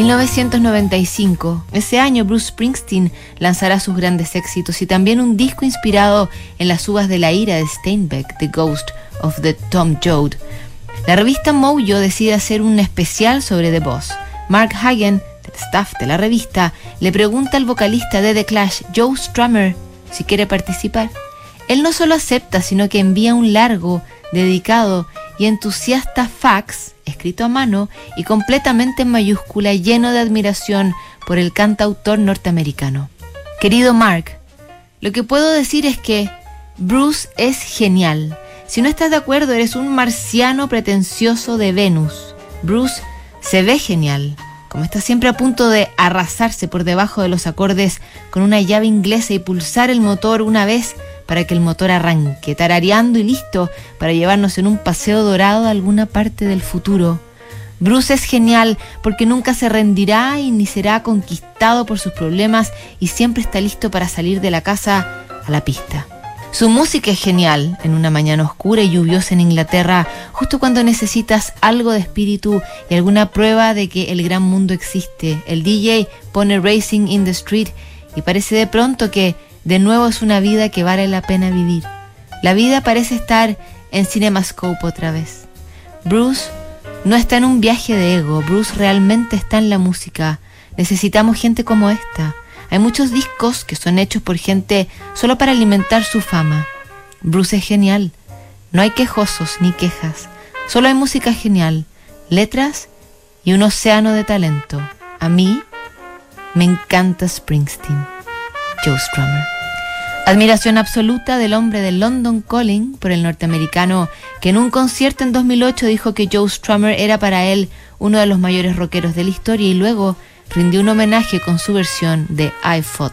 1995. Ese año Bruce Springsteen lanzará sus grandes éxitos y también un disco inspirado en las uvas de la ira de Steinbeck, The Ghost of the Tom Joad. La revista Mojo decide hacer un especial sobre The Boss. Mark Hagen, del staff de la revista, le pregunta al vocalista de The Clash, Joe Strummer, si quiere participar. Él no solo acepta, sino que envía un largo, dedicado y entusiasta fax, escrito a mano y completamente en mayúscula, lleno de admiración por el cantautor norteamericano. Querido Mark, lo que puedo decir es que Bruce es genial. Si no estás de acuerdo, eres un marciano pretencioso de Venus. Bruce se ve genial, como está siempre a punto de arrasarse por debajo de los acordes con una llave inglesa y pulsar el motor una vez para que el motor arranque, tarareando y listo para llevarnos en un paseo dorado a alguna parte del futuro. Bruce es genial porque nunca se rendirá y ni será conquistado por sus problemas y siempre está listo para salir de la casa a la pista. Su música es genial en una mañana oscura y lluviosa en Inglaterra, justo cuando necesitas algo de espíritu y alguna prueba de que el gran mundo existe. El DJ pone Racing in the Street y parece de pronto que de nuevo es una vida que vale la pena vivir. La vida parece estar en Cinemascope otra vez. Bruce no está en un viaje de ego, Bruce realmente está en la música. Necesitamos gente como esta. Hay muchos discos que son hechos por gente solo para alimentar su fama. Bruce es genial. No hay quejosos ni quejas. Solo hay música genial, letras y un océano de talento. A mí me encanta Springsteen. Joe Strummer. Admiración absoluta del hombre de London Calling por el norteamericano que en un concierto en 2008 dijo que Joe Strummer era para él uno de los mayores rockeros de la historia y luego rindió un homenaje con su versión de I Fought